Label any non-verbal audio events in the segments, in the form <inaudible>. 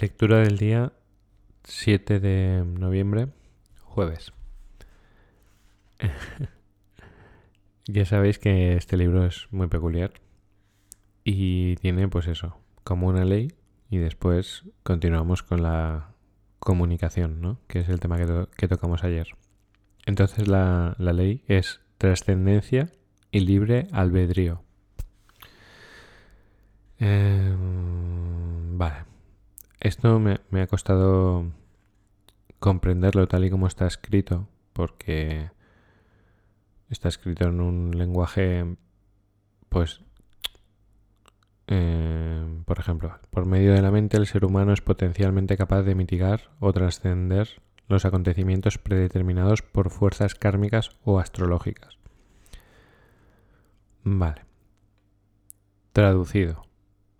Lectura del día 7 de noviembre, jueves. <laughs> ya sabéis que este libro es muy peculiar y tiene pues eso, como una ley y después continuamos con la comunicación, ¿no? Que es el tema que, tocamos ayer. Entonces la, la ley es trascendencia y libre albedrío. Eh, vale. Esto me, ha costado comprenderlo tal y como está escrito, porque está escrito en un lenguaje, pues, eh, por ejemplo, por medio de la mente el ser humano es potencialmente capaz de mitigar o trascender los acontecimientos predeterminados por fuerzas kármicas o astrológicas. Vale. Traducido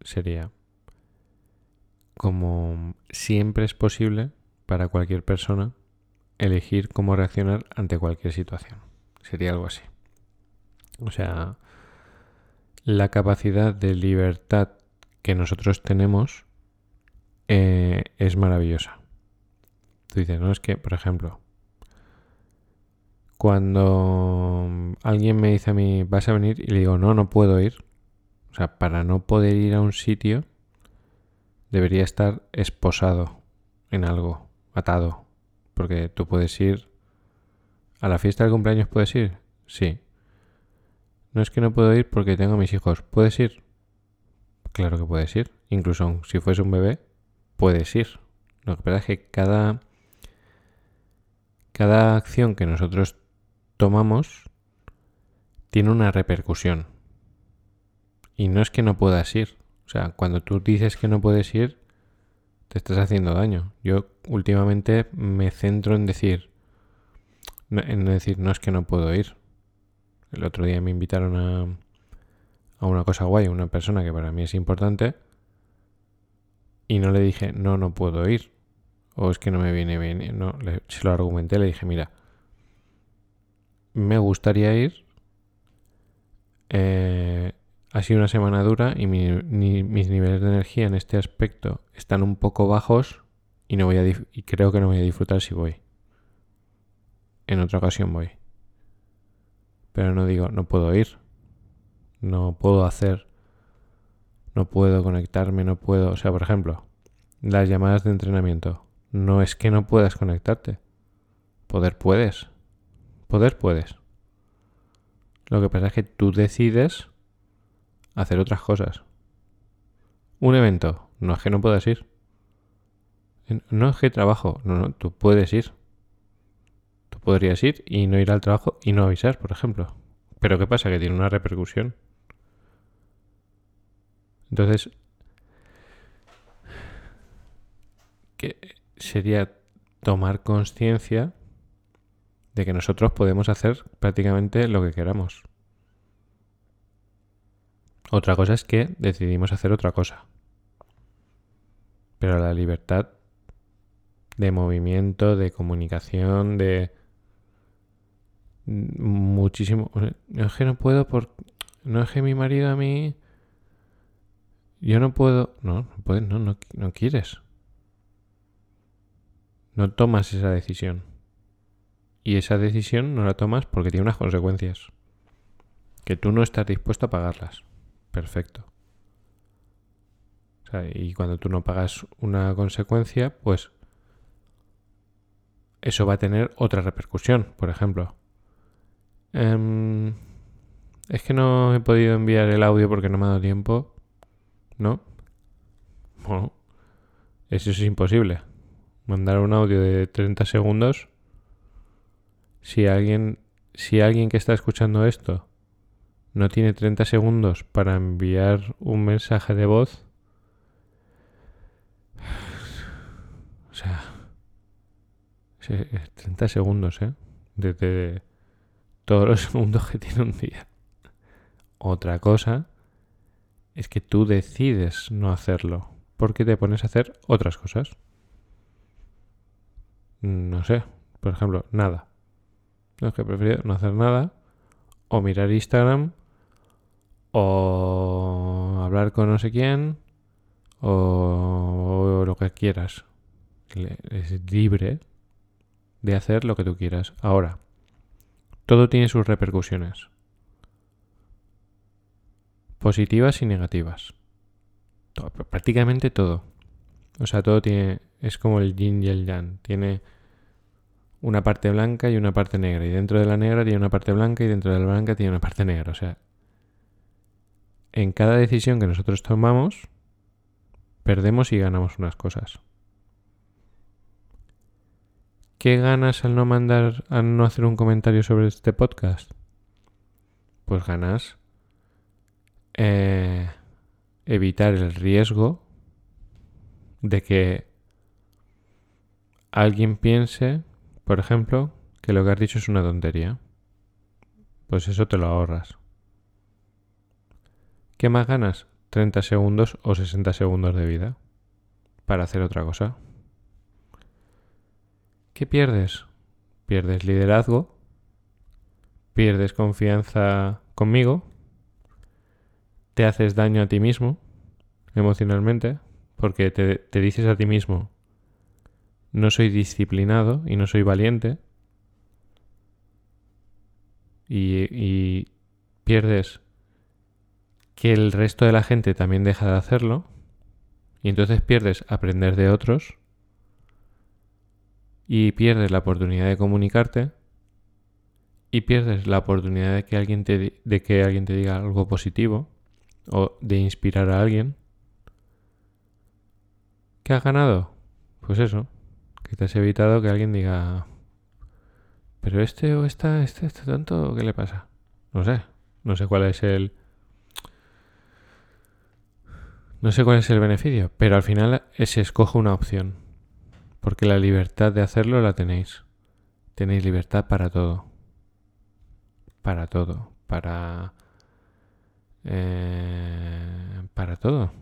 sería como siempre es posible para cualquier persona elegir cómo reaccionar ante cualquier situación. Sería algo así. O sea, la capacidad de libertad que nosotros tenemos eh, es maravillosa. Tú dices, no, es que, por ejemplo, cuando alguien me dice a mí, vas a venir, y le digo, no, no puedo ir. O sea, para no poder ir a un sitio, debería estar esposado en algo, atado. Porque tú puedes ir... ¿A la fiesta del cumpleaños puedes ir? Sí. No es que no puedo ir porque tengo a mis hijos. ¿Puedes ir? Claro que puedes ir. Incluso si fuese un bebé, puedes ir. Lo que pasa es que cada, cada acción que nosotros tomamos tiene una repercusión. Y no es que no puedas ir, o sea, cuando tú dices que no puedes ir, te estás haciendo daño. Yo últimamente me centro en decir, en decir, no es que no puedo ir. El otro día me invitaron a, a una cosa guay, una persona que para mí es importante, y no le dije, no, no puedo ir. O es que no me viene bien. No, se lo argumenté, le dije, mira, me gustaría ir. Eh, ha sido una semana dura y mis niveles de energía en este aspecto están un poco bajos y, no voy a y creo que no voy a disfrutar si voy. En otra ocasión voy. Pero no digo, no puedo ir. No puedo hacer. No puedo conectarme, no puedo. O sea, por ejemplo, las llamadas de entrenamiento. No es que no puedas conectarte. Poder puedes. Poder puedes. Lo que pasa es que tú decides hacer otras cosas. Un evento, no es que no puedas ir. No es que trabajo, no, no, tú puedes ir. Tú podrías ir y no ir al trabajo y no avisar, por ejemplo. Pero ¿qué pasa? Que tiene una repercusión. Entonces, que sería tomar conciencia de que nosotros podemos hacer prácticamente lo que queramos. Otra cosa es que decidimos hacer otra cosa. Pero la libertad de movimiento, de comunicación, de muchísimo... No es que no puedo por... No es que mi marido a mí... Yo no puedo... No, no puedes, no, no, no quieres. No tomas esa decisión. Y esa decisión no la tomas porque tiene unas consecuencias. Que tú no estás dispuesto a pagarlas perfecto. y cuando tú no pagas una consecuencia, pues eso va a tener otra repercusión. Por ejemplo, em, es que no he podido enviar el audio porque no me ha dado tiempo. ¿No? Bueno, eso es imposible. Mandar un audio de 30 segundos. Si alguien, si alguien que está escuchando esto no tiene 30 segundos para enviar un mensaje de voz, o sea, 30 segundos, ¿eh? Desde todos los segundos que tiene un día. Otra cosa es que tú decides no hacerlo porque te pones a hacer otras cosas. No sé, por ejemplo, nada. No es que prefiero no hacer nada o mirar Instagram o hablar con no sé quién, o, lo que quieras. Es libre de hacer lo que tú quieras. Ahora, todo tiene sus repercusiones. Positivas y negativas. prácticamente todo. O sea, todo tiene... Es como el yin y el yang. Tiene una parte blanca y una parte negra. Y dentro de la negra tiene una parte blanca y dentro de la blanca tiene una parte negra. O sea, en cada decisión que nosotros tomamos, perdemos y ganamos unas cosas. ¿Qué ganas al no mandar, al no hacer un comentario sobre este podcast? Pues ganas eh, evitar el riesgo de que alguien piense, por ejemplo, que lo que has dicho es una tontería. Pues eso te lo ahorras. ¿Qué más ganas? 30 segundos o 60 segundos de vida para hacer otra cosa. ¿Qué pierdes? Pierdes liderazgo, pierdes confianza conmigo, te haces daño a ti mismo emocionalmente, porque te, dices a ti mismo, no soy disciplinado y no soy valiente, y, y pierdes que el resto de la gente también deja de hacerlo, y entonces pierdes aprender de otros, y pierdes la oportunidad de comunicarte y pierdes la oportunidad de que alguien te, de que alguien te diga algo positivo o de inspirar a alguien. ¿Qué has ganado? Pues eso, que te has evitado que alguien diga, pero este o esta, este, este tanto, ¿qué le pasa? No sé, no sé cuál es el... No sé cuál es el beneficio, pero al final se escoge una opción porque la libertad de hacerlo la tenéis. Tenéis libertad para todo. Para todo. Para... Eh, para todo.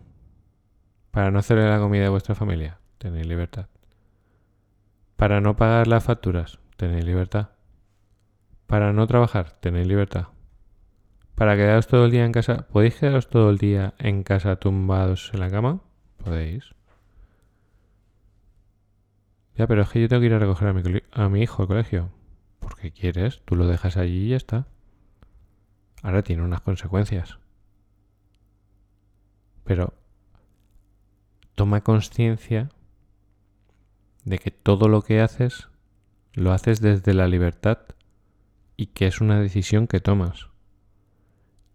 Para no hacerle la comida a vuestra familia. Tenéis libertad. Para no pagar las facturas. Tenéis libertad. Para no trabajar. Tenéis libertad. Para quedaros todo el día en casa. ¿Podéis quedaros todo el día en casa tumbados en la cama? Podéis. Ya, pero es que yo tengo que ir a recoger a mi, a mi hijo al colegio. Porque quieres, tú lo dejas allí y ya está. Ahora tiene unas consecuencias. Pero toma conciencia de que todo lo que haces lo haces desde la libertad y que es una decisión que tomas.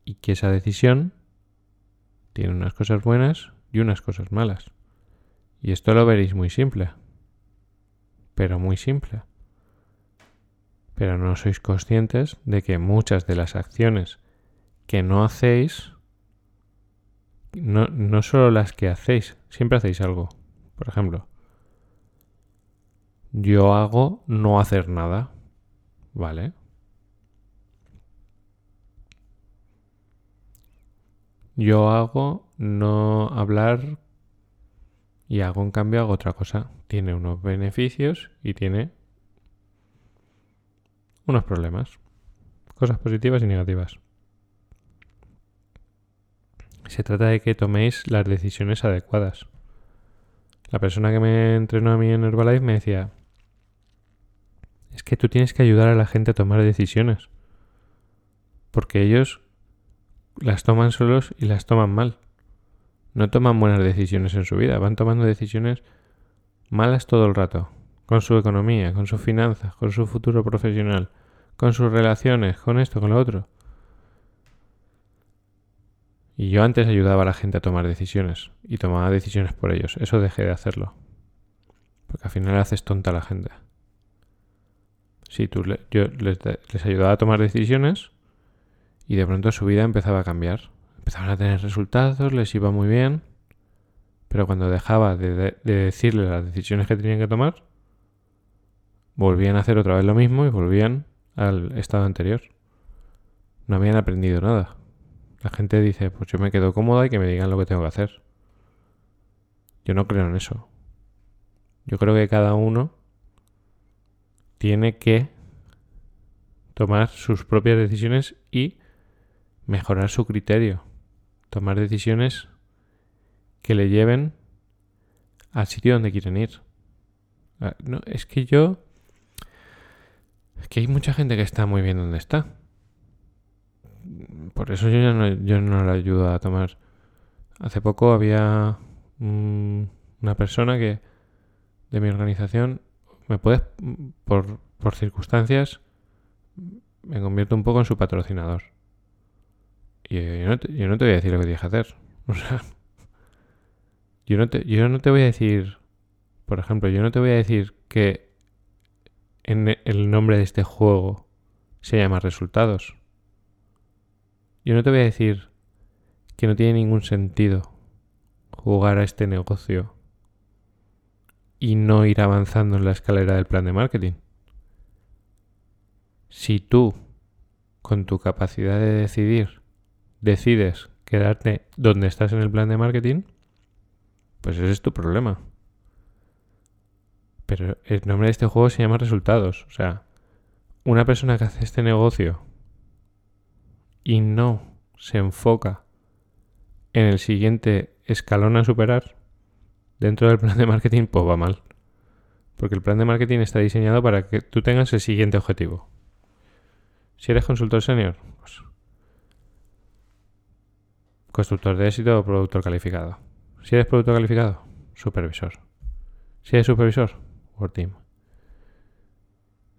Y que esa decisión tiene unas cosas buenas y unas cosas malas. Y esto lo veréis muy simple pero muy simple. Pero no sois conscientes de que muchas de las acciones que no hacéis, no, no solo las que hacéis, siempre hacéis algo. Por ejemplo, yo hago no hacer nada. ¿Vale? Yo hago no hablar y hago en cambio hago otra cosa. Tiene unos beneficios y tiene unos problemas. Cosas positivas y negativas. Se trata de que toméis las decisiones adecuadas. La persona que me entrenó a mí en Herbalife me decía, es que tú tienes que ayudar a la gente a tomar decisiones. Porque ellos las toman solos y las toman mal no toman buenas decisiones en su vida, van tomando decisiones malas todo el rato, con su economía, con sus finanzas, con su futuro profesional, con sus relaciones, con esto, con lo otro. Y yo antes ayudaba a la gente a tomar decisiones y tomaba decisiones por ellos. Eso dejé de hacerlo. Porque al final haces tonta a la gente. Sí, tú yo les ayudaba a tomar decisiones y de pronto su vida empezaba a cambiar empezaban a tener resultados, les iba muy bien, pero cuando dejaba de, decirles las decisiones que tenían que tomar, volvían a hacer otra vez lo mismo y volvían al estado anterior. No habían aprendido nada. La gente dice, pues yo me quedo cómoda y que me digan lo que tengo que hacer. Yo no creo en eso. Yo creo que cada uno tiene que tomar sus propias decisiones y mejorar su criterio tomar decisiones que le lleven al sitio donde quieren ir. Ah, No, es que yo... Es que hay mucha gente que está muy bien donde está. Por eso yo ya no, yo no le ayudo a tomar. Hace poco había una persona que de mi organización me puede, por, por circunstancias, me convierto un poco en su patrocinador. Y yo no, te, yo no te voy a decir lo que tienes que hacer. O sea, yo no, te, yo no te voy a decir, por ejemplo, yo no te voy a decir que en el nombre de este juego se llama resultados. Yo no te voy a decir que no tiene ningún sentido jugar a este negocio y no ir avanzando en la escalera del plan de marketing. Si tú, con tu capacidad de decidir, decides quedarte donde estás en el plan de marketing, pues ese es tu problema. Pero el nombre de este juego se llama resultados. O sea, una persona que hace este negocio y no se enfoca en el siguiente escalón a superar dentro del plan de marketing, pues va mal. Porque el plan de marketing está diseñado para que tú tengas el siguiente objetivo. Si eres consultor senior, pues constructor de éxito o productor calificado. Si eres productor calificado, supervisor. Si eres supervisor, Word Team.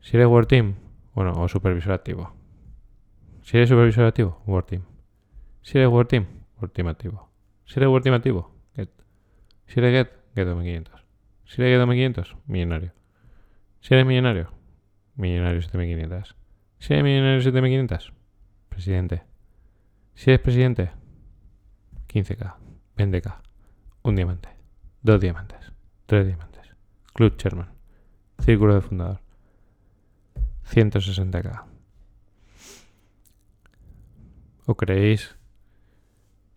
Si eres Word Team, bueno, o supervisor activo. Si eres supervisor activo, Word Team. Si eres Word Team, Word Team activo. Si eres Word Team activo, Get. Si eres Get, Get 2500. Si eres Get 2500, millonario. Si eres millonario, millonario 7500. Si eres millonario 7500, presidente. Si eres presidente, 15k, 20k, un diamante, dos diamantes, tres diamantes, club chairman, círculo de fundador, 160k. ¿O creéis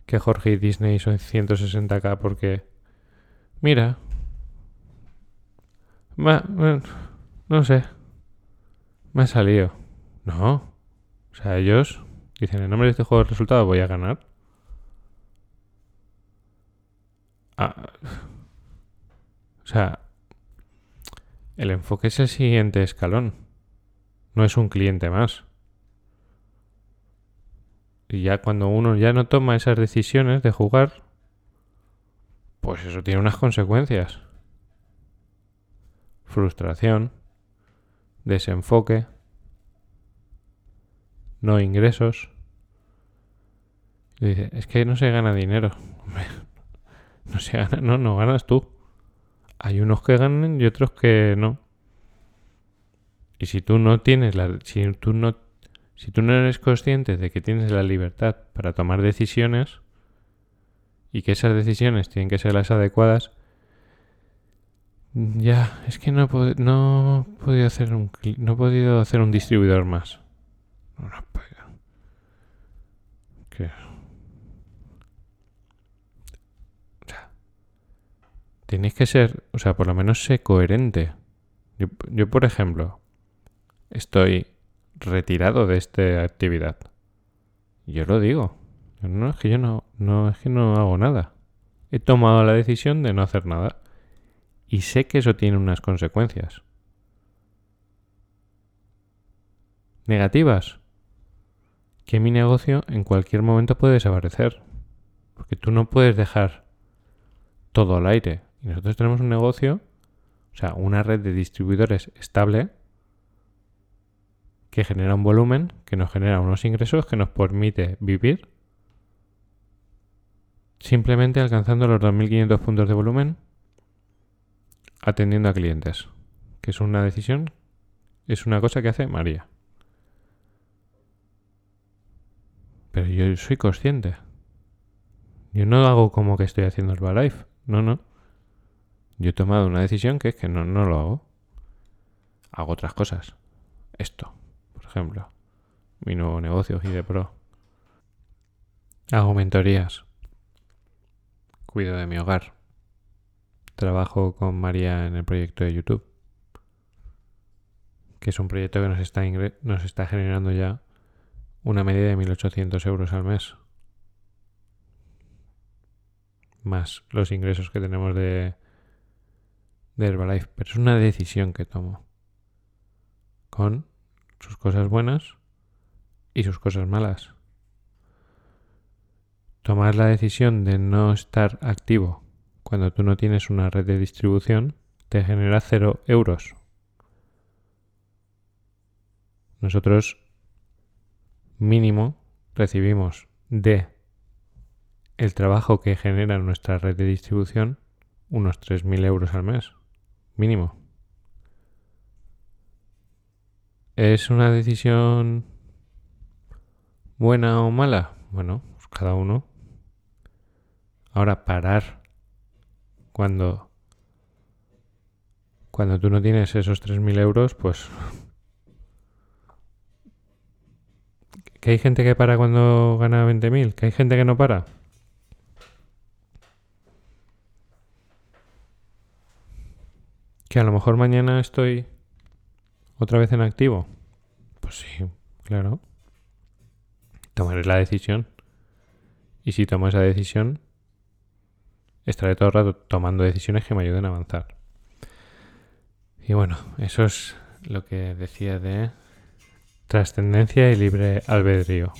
que Jorge y Disney son 160k porque, mira, no sé, me ha salido? No. O sea, ellos dicen, en nombre de este juego de resultados voy a ganar. Ah, o sea, el enfoque es el siguiente escalón. No es un cliente más. Y ya cuando uno ya no toma esas decisiones de jugar, pues eso tiene unas consecuencias. Frustración, desenfoque, no ingresos. Y dice, es que no se gana dinero. <laughs> No se gana, no, no ganas tú. Hay unos que ganan y otros que no. Y si tú no tienes la, si tú no, si tú no eres consciente de que tienes la libertad para tomar decisiones y que esas decisiones tienen que ser las adecuadas, ya es que no, no he podido hacer un, no he podido hacer un distribuidor más. No, no podido. Que- O sea, Tienes que ser, o sea, por lo menos sé coherente. Yo, yo, por ejemplo, estoy retirado de esta actividad. Yo lo digo. No es que yo no, no es que no hago nada. He tomado la decisión de no hacer nada. Y sé que eso tiene unas consecuencias. Negativas. Que mi negocio en cualquier momento puede desaparecer. Porque tú no puedes dejar todo al aire. Y nosotros tenemos un negocio, o sea, una red de distribuidores estable que genera un volumen, que nos genera unos ingresos, que nos permite vivir simplemente alcanzando los 2.500 puntos de volumen atendiendo a clientes, que es una decisión, es una cosa que hace María. Pero yo soy consciente. Yo no hago como que estoy haciendo el Herbalife. No, no. Yo he tomado una decisión que es que no, no lo hago. Hago otras cosas. Esto, por ejemplo. Mi nuevo negocio, Gide Pro. Hago mentorías. Cuido de mi hogar. Trabajo con María en el proyecto de YouTube. Que es un proyecto que nos está, nos está generando ya una media de 1.800 euros al mes. Más los ingresos que tenemos de de Herbalife, pero es una decisión que tomo. Con sus cosas buenas y sus cosas malas. Tomar la decisión de no estar activo cuando tú no tienes una red de distribución te genera cero euros. Nosotros mínimo recibimos de el trabajo que genera nuestra red de distribución unos 3.000 euros al mes, mínimo. ¿Es una decisión buena o mala? Bueno, pues cada uno. Ahora, parar cuando, cuando tú no tienes esos 3.000 euros, pues... ¿Que hay gente que para cuando gana 20.000? ¿Que hay gente que no para? A lo mejor mañana estoy otra vez en activo. Pues sí, claro. Tomaré la decisión. Y si tomo esa decisión, estaré todo el rato tomando decisiones que me ayuden a avanzar. Y bueno, eso es lo que decía de trascendencia y libre albedrío.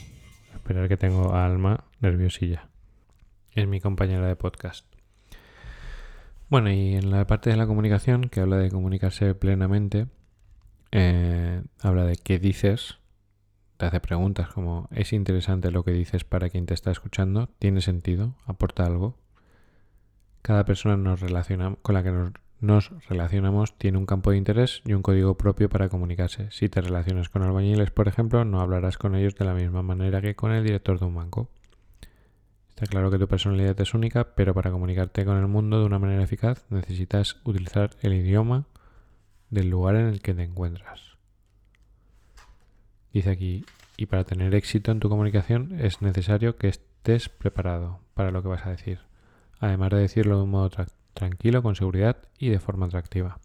Esperar que tengo alma nerviosilla. Es mi compañera de podcast. Bueno, y en la parte de la comunicación, que habla de comunicarse plenamente, eh, habla de qué dices, te hace preguntas como ¿es interesante lo que dices para quien te está escuchando? ¿Tiene sentido? ¿Aporta algo? Cada persona nos relaciona, con la que nos, nos, relacionamos tiene un campo de interés y un código propio para comunicarse. Si te relacionas con albañiles, por ejemplo, no hablarás con ellos de la misma manera que con el director de un banco. Está claro que tu personalidad es única, pero para comunicarte con el mundo de una manera eficaz necesitas utilizar el idioma del lugar en el que te encuentras. Dice aquí, y para tener éxito en tu comunicación es necesario que estés preparado para lo que vas a decir, además de decirlo de un modo tra tranquilo, con seguridad y de forma atractiva.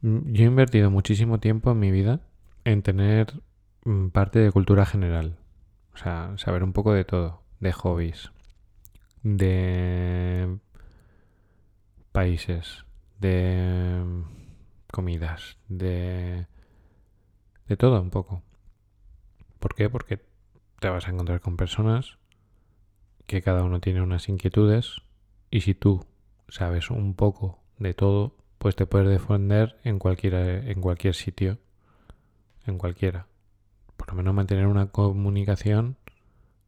Mm, yo he invertido muchísimo tiempo en mi vida en tener mm, parte de cultura general, o sea, saber un poco de todo, de hobbies, de países, de comidas, de de todo un poco. ¿Por qué? Porque te vas a encontrar con personas que cada uno tiene unas inquietudes y si tú sabes un poco de todo, pues te puedes defender en cualquier, en cualquier sitio, en cualquiera por lo menos mantener una comunicación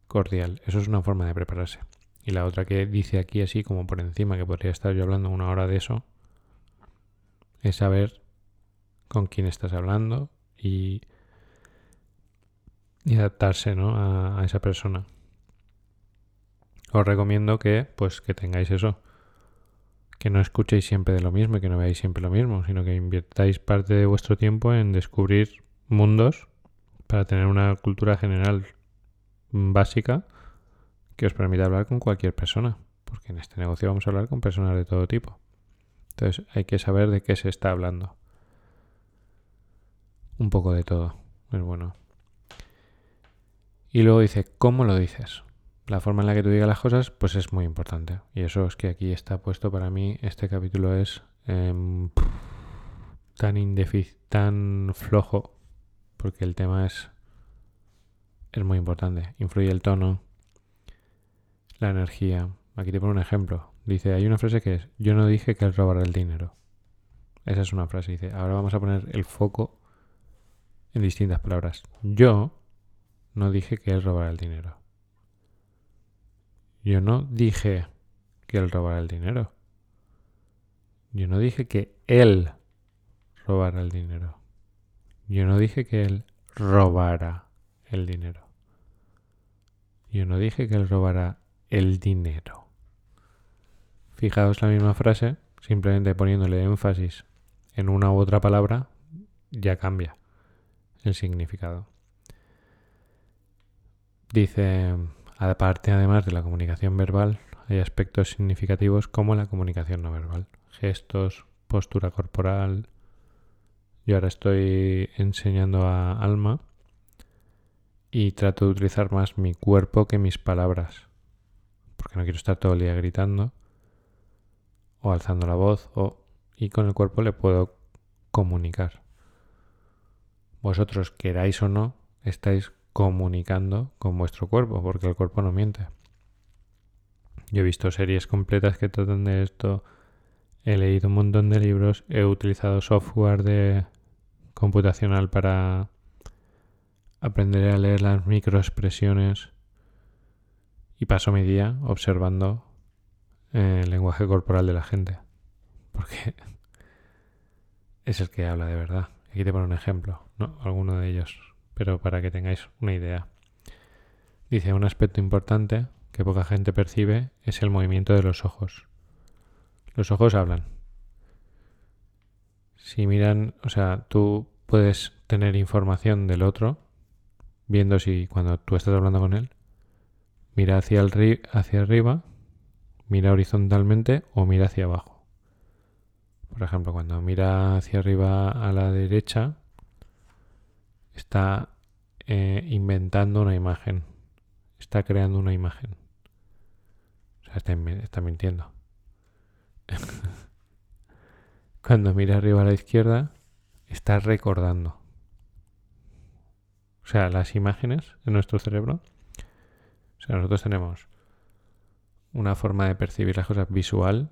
cordial. Eso es una forma de prepararse. Y la otra que dice aquí así como por encima, que podría estar yo hablando una hora de eso, es saber con quién estás hablando y, adaptarse ¿no? a, esa persona. Os recomiendo que pues que tengáis eso. Que no escuchéis siempre de lo mismo y que no veáis siempre lo mismo, sino que inviertáis parte de vuestro tiempo en descubrir mundos para tener una cultura general básica que os permita hablar con cualquier persona, porque en este negocio vamos a hablar con personas de todo tipo. Entonces hay que saber de qué se está hablando. Un poco de todo, es bueno. Y luego dice, ¿cómo lo dices? La forma en la que tú digas las cosas, pues es muy importante. Y eso es que aquí está puesto para mí, este capítulo es eh, tan, tan flojo porque el tema es, es muy importante. Influye el tono, la energía. Aquí te pongo un ejemplo. Dice, hay una frase que es, yo no dije que él robara el dinero. Esa es una frase. Dice, ahora vamos a poner el foco en distintas palabras. Yo no dije que él robara el dinero. Yo no dije que él robara el dinero. Yo no dije que él robara el dinero. Yo no dije que él robara el dinero. Yo no dije que él robara el dinero. Fijaos la misma frase, simplemente poniéndole énfasis en una u otra palabra, ya cambia el significado. Dice, aparte además de la comunicación verbal, hay aspectos significativos como la comunicación no verbal, gestos, postura corporal, yo ahora estoy enseñando a Alma y trato de utilizar más mi cuerpo que mis palabras. Porque no quiero estar todo el día gritando o alzando la voz o y con el cuerpo le puedo comunicar. Vosotros queráis o no, estáis comunicando con vuestro cuerpo, porque el cuerpo no miente. Yo he visto series completas que tratan de esto, he leído un montón de libros, he utilizado software de computacional para aprender a leer las microexpresiones y paso mi día observando el lenguaje corporal de la gente. Porque <laughs> es el que habla de verdad. Aquí te pongo un ejemplo, ¿no? Alguno de ellos, pero para que tengáis una idea. Dice, un aspecto importante que poca gente percibe es el movimiento de los ojos. Los ojos hablan. Si miran, o sea, tú puedes tener información del otro viendo si cuando tú estás hablando con él, mira hacia, el hacia arriba, mira horizontalmente o mira hacia abajo. Por ejemplo, cuando mira hacia arriba a la derecha, está eh, inventando una imagen, está creando una imagen está, mintiendo. <laughs> Cuando mira arriba a la izquierda, está recordando. O sea, las imágenes en nuestro cerebro. O sea, nosotros tenemos una forma de percibir las cosas visual,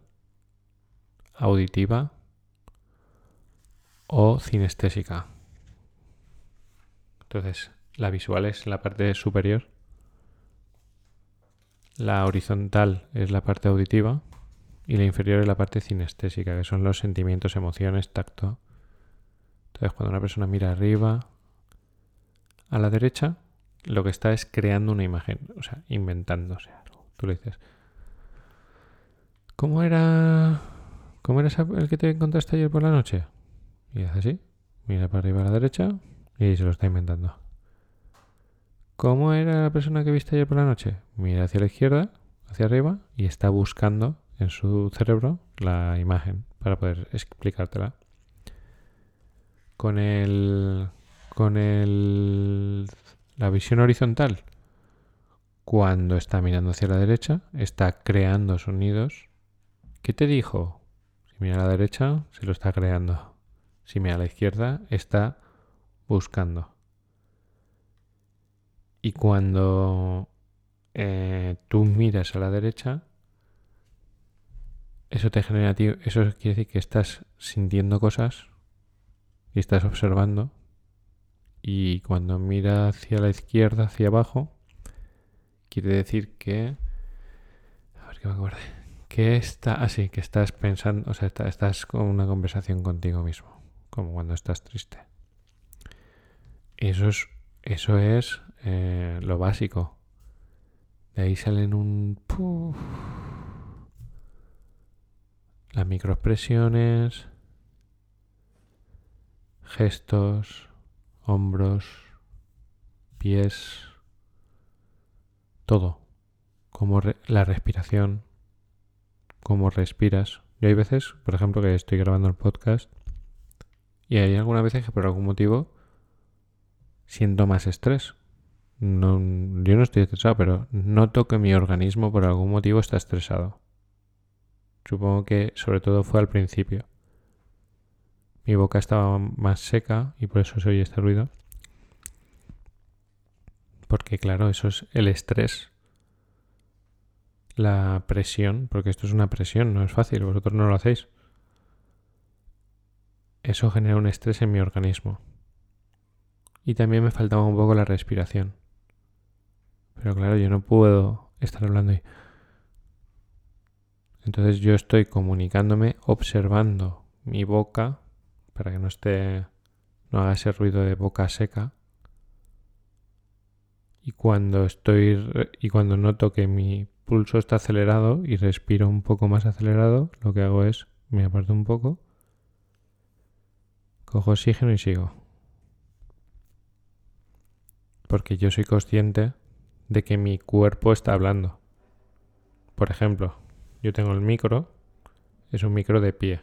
auditiva o cinestésica. Entonces, la visual es la parte superior la horizontal es la parte auditiva y la inferior es la parte cinestésica, que son los sentimientos, emociones, tacto. Entonces, cuando una persona mira arriba a la derecha, lo que está es creando una imagen, o sea, inventándose algo. Tú le dices, ¿cómo era, cómo era el que te encontraste ayer por la noche? Y hace así, mira para arriba a la derecha y se lo está inventando. ¿Cómo era la persona que viste ayer por la noche? Mira hacia la izquierda, hacia arriba, y está buscando en su cerebro la imagen para poder explicártela. Con el. Con el. La visión horizontal. Cuando está mirando hacia la derecha, está creando sonidos. ¿Qué te dijo? Si mira a la derecha, se lo está creando. Si mira a la izquierda, está buscando. Y cuando eh, tú miras a la derecha, eso te genera, eso quiere decir que estás sintiendo cosas y estás observando. Y cuando mira hacia la izquierda, hacia abajo, quiere decir que. A ver que me acuerde. Que está así, que estás pensando, o sea, estás con una conversación contigo mismo, como cuando estás triste. Eso es, eso es eh, lo básico. De ahí salen un... las microexpresiones, gestos, hombros, pies, todo. Como la respiración, cómo respiras. Yo hay veces, por ejemplo, que estoy grabando el podcast y hay algunas veces que por algún motivo siento más estrés no, yo no estoy estresado, pero noto que mi organismo por algún motivo está estresado. Supongo que sobre todo fue al principio. Mi boca estaba más seca y por eso se oye este ruido. Porque claro, eso es el estrés. La presión, porque esto es una presión, no es fácil, vosotros no lo hacéis. Eso genera un estrés en mi organismo. Y también me faltaba un poco la respiración. Pero claro, yo no puedo estar hablando ahí. Entonces yo estoy comunicándome observando mi boca para que no esté no haga ese ruido de boca seca. Y cuando estoy y cuando noto que mi pulso está acelerado y respiro un poco más acelerado, lo que hago es me aparto un poco, cojo oxígeno y sigo. Porque yo soy consciente de que mi cuerpo está hablando. Por ejemplo, yo tengo el micro, es un micro de pie,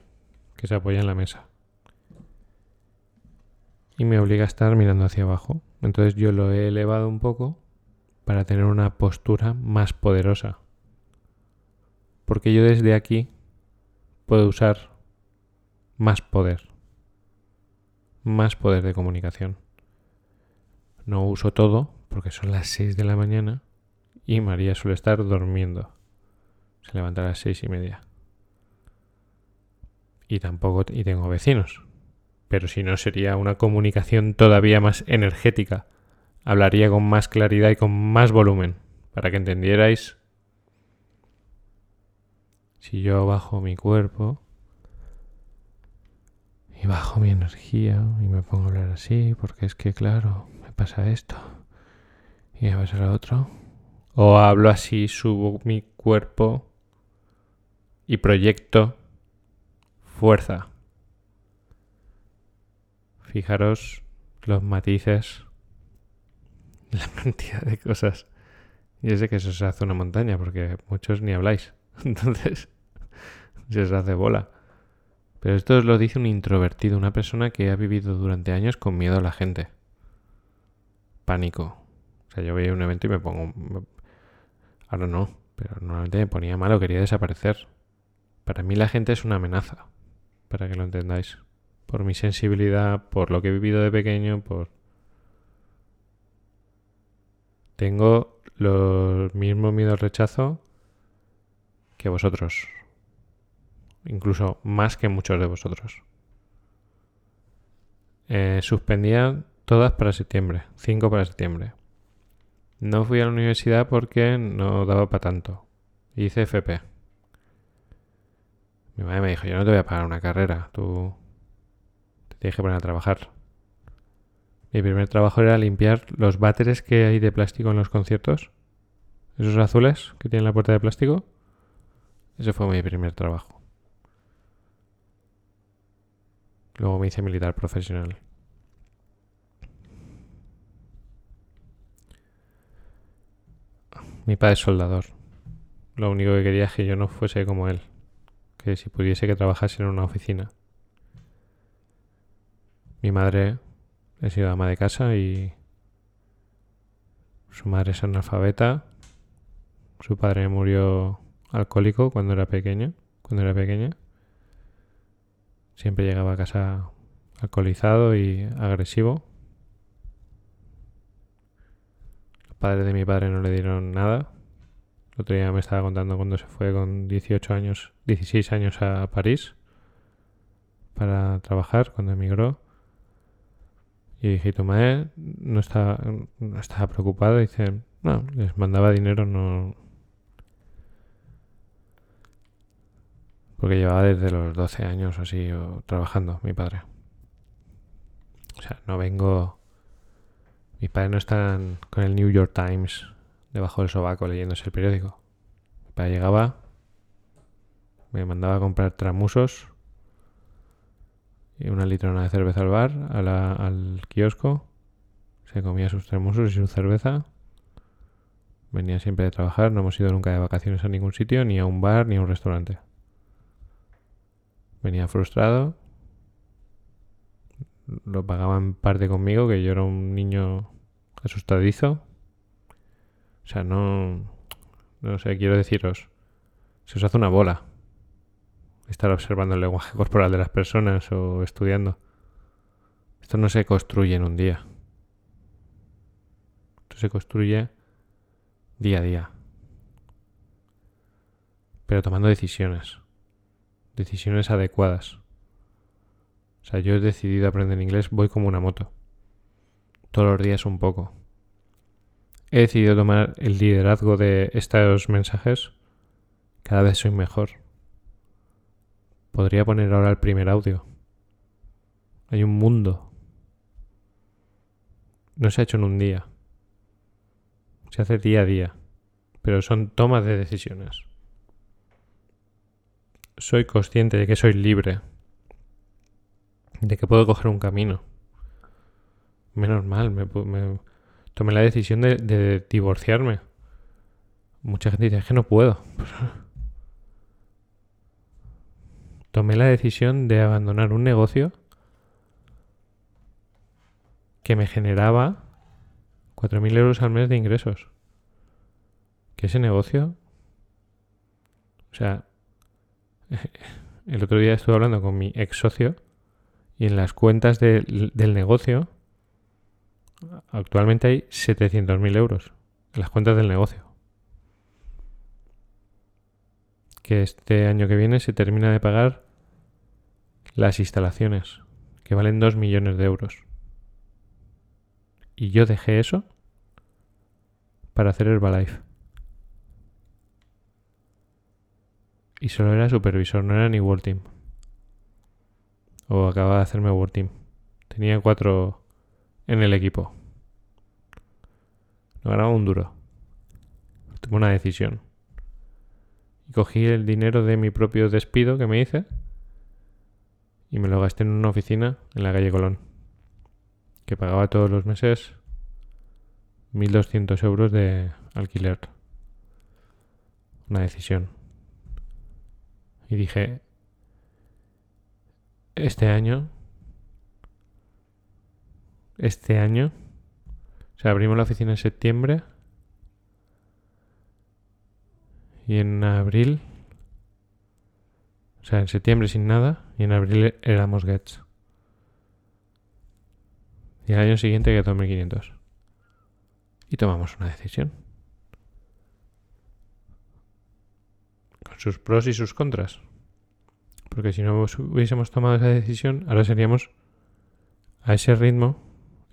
que se apoya en la mesa. Y me obliga a estar mirando hacia abajo. Entonces yo lo he elevado un poco para tener una postura más poderosa. Porque yo desde aquí puedo usar más poder. Más poder de comunicación. No uso todo porque son las 6 de la mañana y María suele estar durmiendo. Se levanta a las seis y media. Y tampoco y tengo vecinos. Pero si no sería una comunicación todavía más energética. Hablaría con más claridad y con más volumen. Para que entendierais. Si yo bajo mi cuerpo y bajo mi energía y me pongo a hablar así, porque es que claro, me pasa esto y me pasa lo otro. O hablo así, subo mi cuerpo y proyecto fuerza. Fijaros los matices, <laughs> la cantidad de cosas. Y sé que eso se hace una montaña porque muchos ni habláis. <laughs> Entonces, se os hace bola. Pero esto os lo dice un introvertido, una persona que ha vivido durante años con miedo a la gente. Pánico. O sea, yo veía un evento y me pongo... Ahora no, pero normalmente me ponía malo, quería desaparecer. Para mí la gente es una amenaza, para que lo entendáis. Por mi sensibilidad, por lo que he vivido de pequeño, por... Tengo los mismos miedo al rechazo que vosotros. Incluso más que muchos de vosotros. Eh, suspendía todas para septiembre, cinco para septiembre. No fui a la universidad porque no daba para tanto. Hice FP. Mi madre me dijo, yo no te voy a pagar una carrera, tú te tienes que poner a trabajar. Mi primer trabajo era limpiar los váteres que hay de plástico en los conciertos. Esos azules que tienen la puerta de plástico. Ese fue mi primer trabajo. Luego me hice militar profesional. Mi padre es soldador. Lo único que quería es que yo no fuese como él que si pudiese que trabajase en una oficina. Mi madre ha sido ama de casa y su madre es analfabeta. Su padre murió alcohólico cuando era pequeño, cuando era pequeña. Siempre llegaba a casa alcoholizado y agresivo. Los padres de mi padre no le dieron nada. El otro día me estaba contando cuando se fue con 18 años, 16 años a París para trabajar, cuando emigró. Y dije, madre no estaba, no estaba preocupada. Dice, no, les mandaba dinero, no. Porque llevaba desde los 12 años así trabajando, mi padre. O sea, no vengo. Mis padres no están con el New York Times debajo del sobaco leyéndose el periódico. Mi padre llegaba, me mandaba a comprar tramusos y una litrona de cerveza al bar, al kiosco, se comía sus tramusos y su cerveza. Venía siempre de trabajar, no hemos ido nunca de vacaciones a ningún sitio, ni a un bar, ni a un restaurante. Venía frustrado, lo pagaba en parte conmigo, que yo era un niño asustadizo. O sea, no. No sé, quiero deciros. Se os hace una bola estar observando el lenguaje corporal de las personas o estudiando. Esto no se construye en un día. Esto se construye día a día. Pero tomando decisiones. Decisiones adecuadas. O sea, yo he decidido aprender inglés, voy como una moto. Todos los días un poco. He decidido tomar el liderazgo de estos mensajes. Cada vez soy mejor. Podría poner ahora el primer audio. Hay un mundo. No se ha hecho en un día. Se hace día a día. Pero son tomas de decisiones. Soy consciente de que soy libre. De que puedo coger un camino. Menos mal, me, me tomé la decisión de, divorciarme. Mucha gente dice, es que no puedo. <laughs> tomé la decisión de abandonar un negocio que me generaba 4.000 euros al mes de ingresos. Que ese negocio, o sea, <laughs> el otro día estuve hablando con mi ex socio y en las cuentas del negocio actualmente hay 700.000 euros en las cuentas del negocio. Que este año que viene se termina de pagar las instalaciones, que valen 2 millones de euros. Y yo dejé eso para hacer Herbalife. Y solo era supervisor, no era ni World Team. O acababa de hacerme World Team. Tenía cuatro en el equipo. No ganaba un duro. Tomé una decisión. Y cogí el dinero de mi propio despido que me hice y me lo gasté en una oficina en la calle Colón, que pagaba todos los meses 1.200 euros de alquiler. Una decisión. Y dije, este año, este año, o sea, abrimos la oficina en septiembre y en abril o sea, en septiembre sin nada y en abril éramos Gets. Y al año siguiente quedó 1500. Y tomamos una decisión. Con sus pros y sus contras. Porque si no hubiésemos tomado esa decisión, ahora seríamos a ese ritmo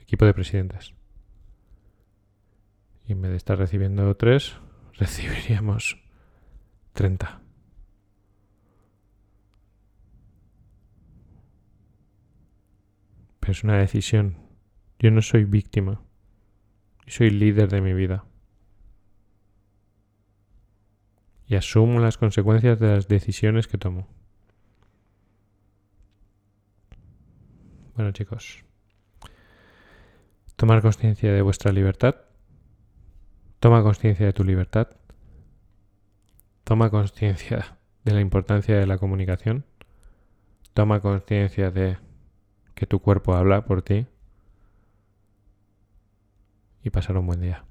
equipo de presidentes. Y en vez de estar recibiendo 3, <laughs> recibiríamos 30. es una decisión. Yo no soy víctima. soy líder de mi vida. Y asumo las consecuencias de las decisiones que tomo. Bueno chicos, tomar conciencia de vuestra libertad. Toma conciencia de tu libertad. Toma conciencia de la importancia de la comunicación. Toma conciencia de que tu cuerpo habla por ti y pasar un buen día.